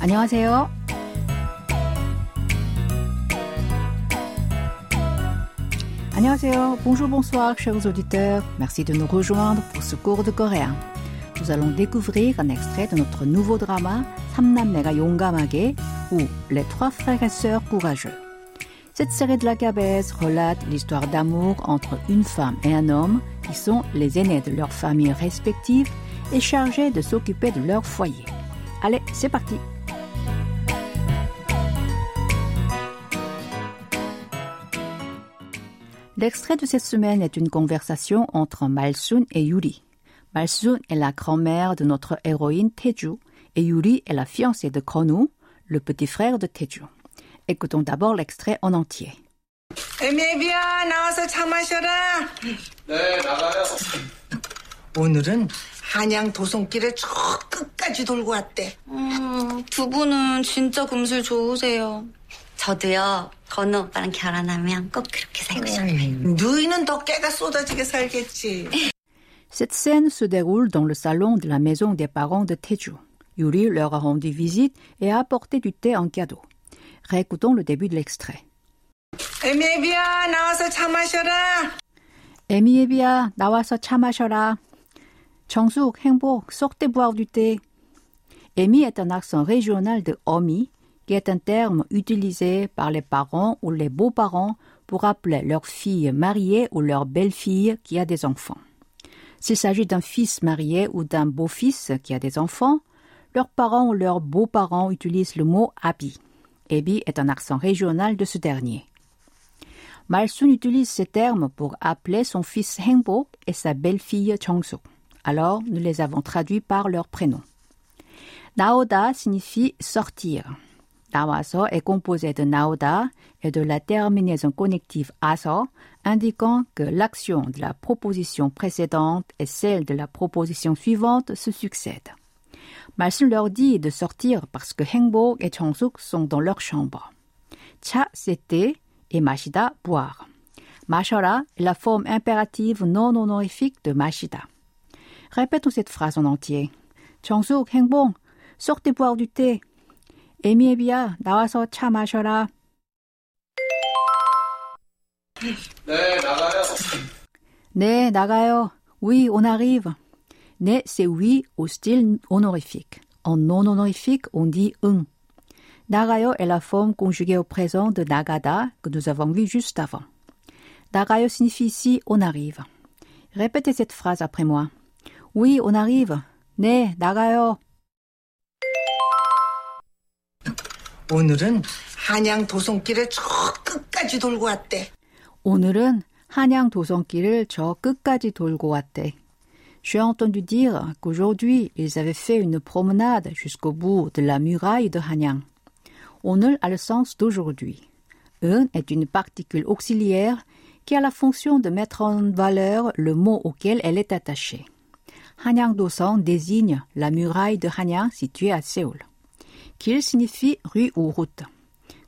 안녕하세요. Annyeonghaseyo, bonjour, bonsoir, chers auditeurs. Merci de nous rejoindre pour ce cours de coréen. Nous allons découvrir un extrait de notre nouveau drama 삼남매가 용감하게 ou Les trois frères et sœurs courageux. Cette série de la Cabesse relate l'histoire d'amour entre une femme et un homme qui sont les aînés de leurs familles respectives et chargés de s'occuper de leur foyer. Allez, c'est parti L'extrait de cette semaine est une conversation entre Malsun et Yuri. Malsun est la grand-mère de notre héroïne Teju et Yuri est la fiancée de Konu, le petit frère de Teju. Écoutons d'abord l'extrait en entier. 애미애비야 나와서 차 마셔라 네, 나가요. 오늘은 한양 도성길을 저 끝까지 돌고 왔대 음, 두 분은 진짜 금술 좋으세요. 저도요, 건우 오빠랑 결혼하면 꼭 그렇게 살고 싶어요. 너희는 더 깨가 쏟아지게 살겠지 Cette scène se déroule dans le salon de la maison des parents de Teju. Yuri leur a rendu visite et a apporté du thé en cadeau. Réécoutons le début de l'extrait. 애미애비야 나와서 차 마셔라 에미에비야, 나와서 차 마셔라. 정숙, 행복, sortez boire du thé. Emi est un accent régional de Omi, qui est un terme utilisé par les parents ou les beaux-parents pour appeler leur fille mariée ou leur belle-fille qui a des enfants. S'il s'agit d'un fils marié ou d'un beau-fils qui a des enfants, leurs parents ou leurs beaux-parents utilisent le mot abi. Ebi est un accent régional de ce dernier. Malsun utilise ces termes pour appeler son fils Hengbok et sa belle-fille Chongsuk. Alors, nous les avons traduits par leurs prénoms. Naoda signifie sortir. Nawaso est composé de naoda et de la terminaison connective aso, indiquant que l'action de la proposition précédente et celle de la proposition suivante se succèdent. Malsun leur dit de sortir parce que Hengbok et Chongsuk sont dans leur chambre. Cha, c'était et mashida, boire. Mashora est la forme impérative non honorifique de mashida. Répétons cette phrase en entier. 정숙, 행복, sortez boire du thé. 에미에비야, 나와서 차 마셔라. 네, 나가요. 네, 나가요. Oui, on arrive. 네, c'est oui au style honorifique. En non honorifique, on dit 응. 나가요 est la forme conjuguée au présent de nagada que nous avons vu juste avant. 나가요 signifie ici on arrive. Répétez cette phrase après moi. Oui, on arrive. 네, 나 오늘은 한양 도성길을 저 끝까지 돌고 왔대 오늘은 한양 도성길을 저 끝까지 돌고 왔대. J'ai entendu dire qu'aujourd'hui, ils avaient fait une promenade jusqu'au bout de la muraille de Hanyang. 오늘 a le sens d'aujourd'hui. Un est une particule auxiliaire qui a la fonction de mettre en valeur le mot auquel elle est attachée. Hanyang-dosong désigne la muraille de Hanyang située à Séoul. Kil signifie rue ou route.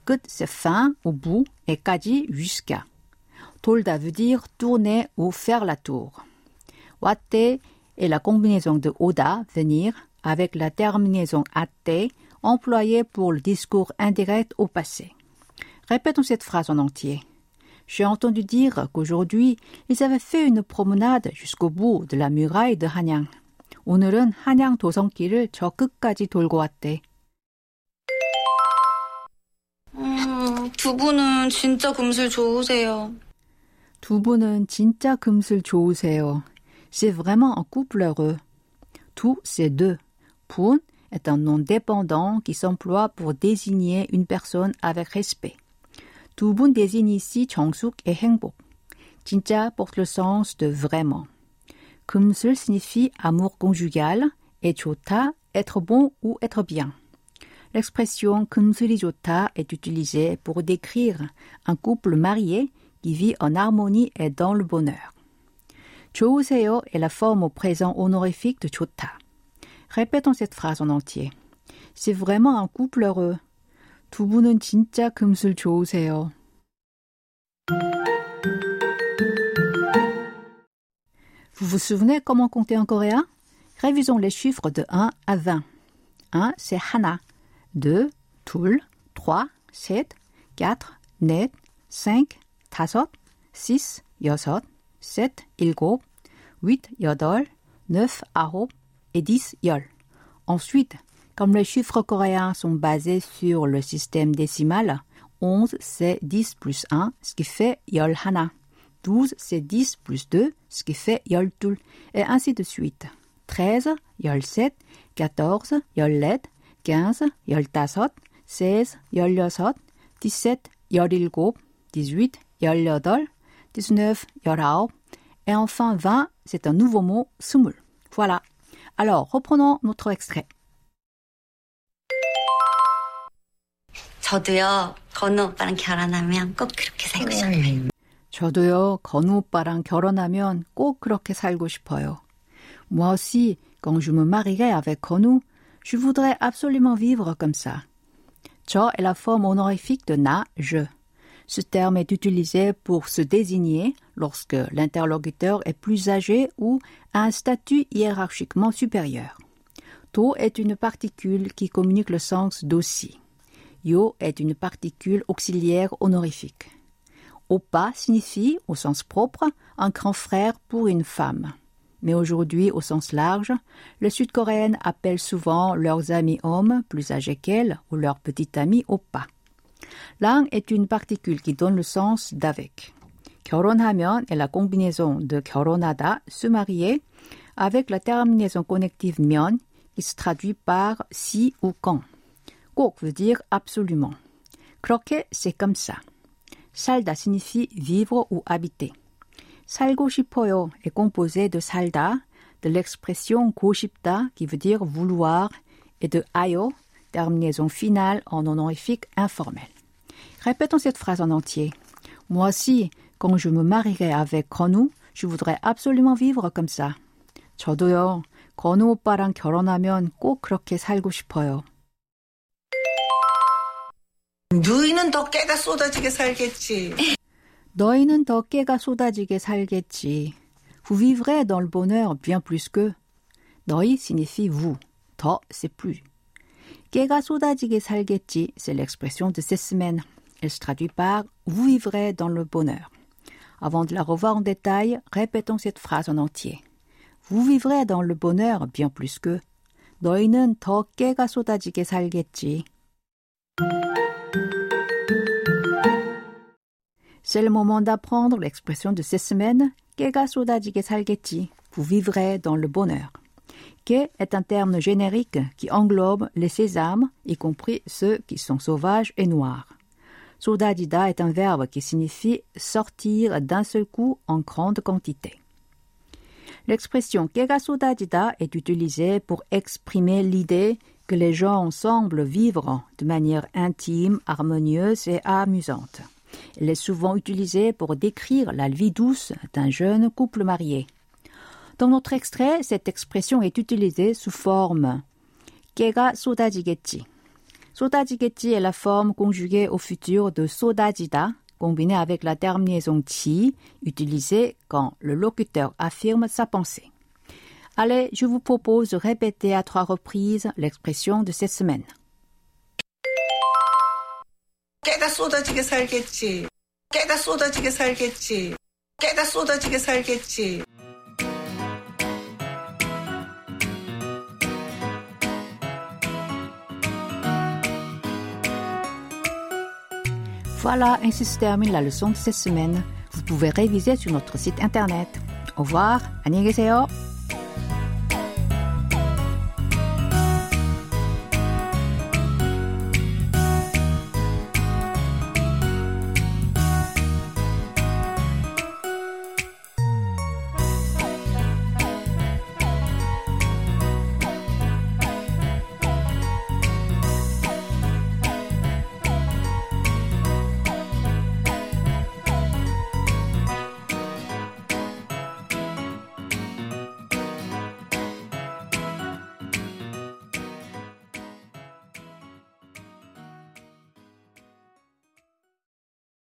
끝 c'est fin au bout et 까지 jusqu'à. 돌다 veut dire tourner ou faire la tour. 왔대 est la combinaison de oda, venir, avec la terminaison atte, employée pour le discours indirect au passé. Répétons cette phrase en entier. J'ai entendu dire qu'aujourd'hui, ils avaient fait une promenade jusqu'au bout de la muraille de Hanyang. 오늘은 한양 도성길을 저 끝까지 돌고 왔대. 두 분은 진짜 금술 좋으세요. 두 분은 진짜 금슬 좋으세요. C'est vraiment un couple heureux. Tout, c'est deux. 분 est un nom dépendant qui s'emploie pour désigner une personne avec respect. 두 분 désigne ici 정숙 et 행복. 진짜 porte le sens de vraiment. 금슬 signifie amour conjugal et 좋다, être bon ou être bien. L'expression 금슬이 est utilisée pour décrire un couple marié qui vit en harmonie et dans le bonheur. 좋으세요 est la forme au présent honorifique de 좋다. Répétons cette phrase en entier. C'est vraiment un couple heureux. 두 분은 진짜 Vous vous souvenez comment compter en coréen? Révisons les chiffres de 1 à 20. 1, c'est Hana. 2, 2, 3, 7, 4, 4, 5, 5, 6, 6, 7, 7, 8, 8, 9, 9 et 10, 10. Ensuite, comme les chiffres coréens sont basés sur le système décimal, 11 c'est 10 plus 1, ce qui fait Yolhana. 12 c'est 10 plus 2, ce qui fait Yoltul, et ainsi de suite. 13, Yol 7, 14, Yol 15, 15, 16, 16, 17, 17, 18, 18, 19, 19, et enfin 20, c'est un nouveau mot, sumul. Voilà. Alors, reprenons notre extrait. 저도요, 건우 오빠랑 결혼하면 꼭 그렇게 살고 Moi aussi, quand je me marierai avec Konou, je voudrais absolument vivre comme ça. 저 est la forme honorifique de na, je. Ce terme est utilisé pour se désigner lorsque l'interlocuteur est plus âgé ou a un statut hiérarchiquement supérieur. To est une particule qui communique le sens d'aussi. Yo est une particule auxiliaire honorifique. Oppa signifie, au sens propre, un grand frère pour une femme. Mais aujourd'hui, au sens large, les Sud-Coréennes appellent souvent leurs amis hommes plus âgés qu'elles ou leurs petits amis oppa. L'un est une particule qui donne le sens d'avec. 결혼하면 est la combinaison de 결혼하다, se marier, avec la terminaison connective 면 qui se traduit par si ou quand. 꼭 veut dire absolument. 그렇게 c'est comme ça. 살다 signifie vivre ou habiter. 살고 싶어요 est composé de 살다, de l'expression 고 싶다 qui veut dire vouloir et de ayo, terminaison finale en honorifique informel. Répétons cette phrase en entier. Moi aussi, quand je me marierai avec 건우, je voudrais absolument vivre comme ça. 저도요, 건우 오빠랑 결혼하면 꼭 그렇게 살고 싶어요. 너희는 더 깨가 쏟아지게 살겠지. 너희는 더 깨가 쏟아지게 살겠지. Vous vivrez dans le bonheur bien plus que. 너희 signifie vous. 더 c'est plus. 깨가 쏟아지게 살겠지, c'est l'expression de cette semaine. Elle se traduit par vous vivrez dans le bonheur. Avant de la revoir en détail, répétons cette phrase en entier. Vous vivrez dans le bonheur bien plus que. 너희는 더 깨가 쏟아지게 살겠지. C'est le moment d'apprendre l'expression de ces semaines, Kega sodaji게 vous vivrez dans le bonheur. Ke est un terme générique qui englobe les sésames, y compris ceux qui sont sauvages et noirs. Sodajida est un verbe qui signifie sortir d'un seul coup en grande quantité. L'expression Kega sodajida est utilisée pour exprimer l'idée que les gens semblent vivre de manière intime, harmonieuse et amusante. Elle est souvent utilisée pour décrire la vie douce d'un jeune couple marié. Dans notre extrait, cette expression est utilisée sous forme 깨가 쏟아지겠지. 쏟아지겠지 est la forme conjuguée au futur de 쏟아지다, combinée avec la terminaison 지, utilisée quand le locuteur affirme sa pensée. Allez, je vous propose de répéter à trois reprises l'expression de cette semaine. 깨가 쏟아지게 살겠지. 깨가 쏟아지게 살겠지. 깨가 쏟아지게 살겠지. Voilà, ainsi se termine la leçon de cette semaine. Vous pouvez réviser sur notre site internet. Au revoir, 안녕히 계세요.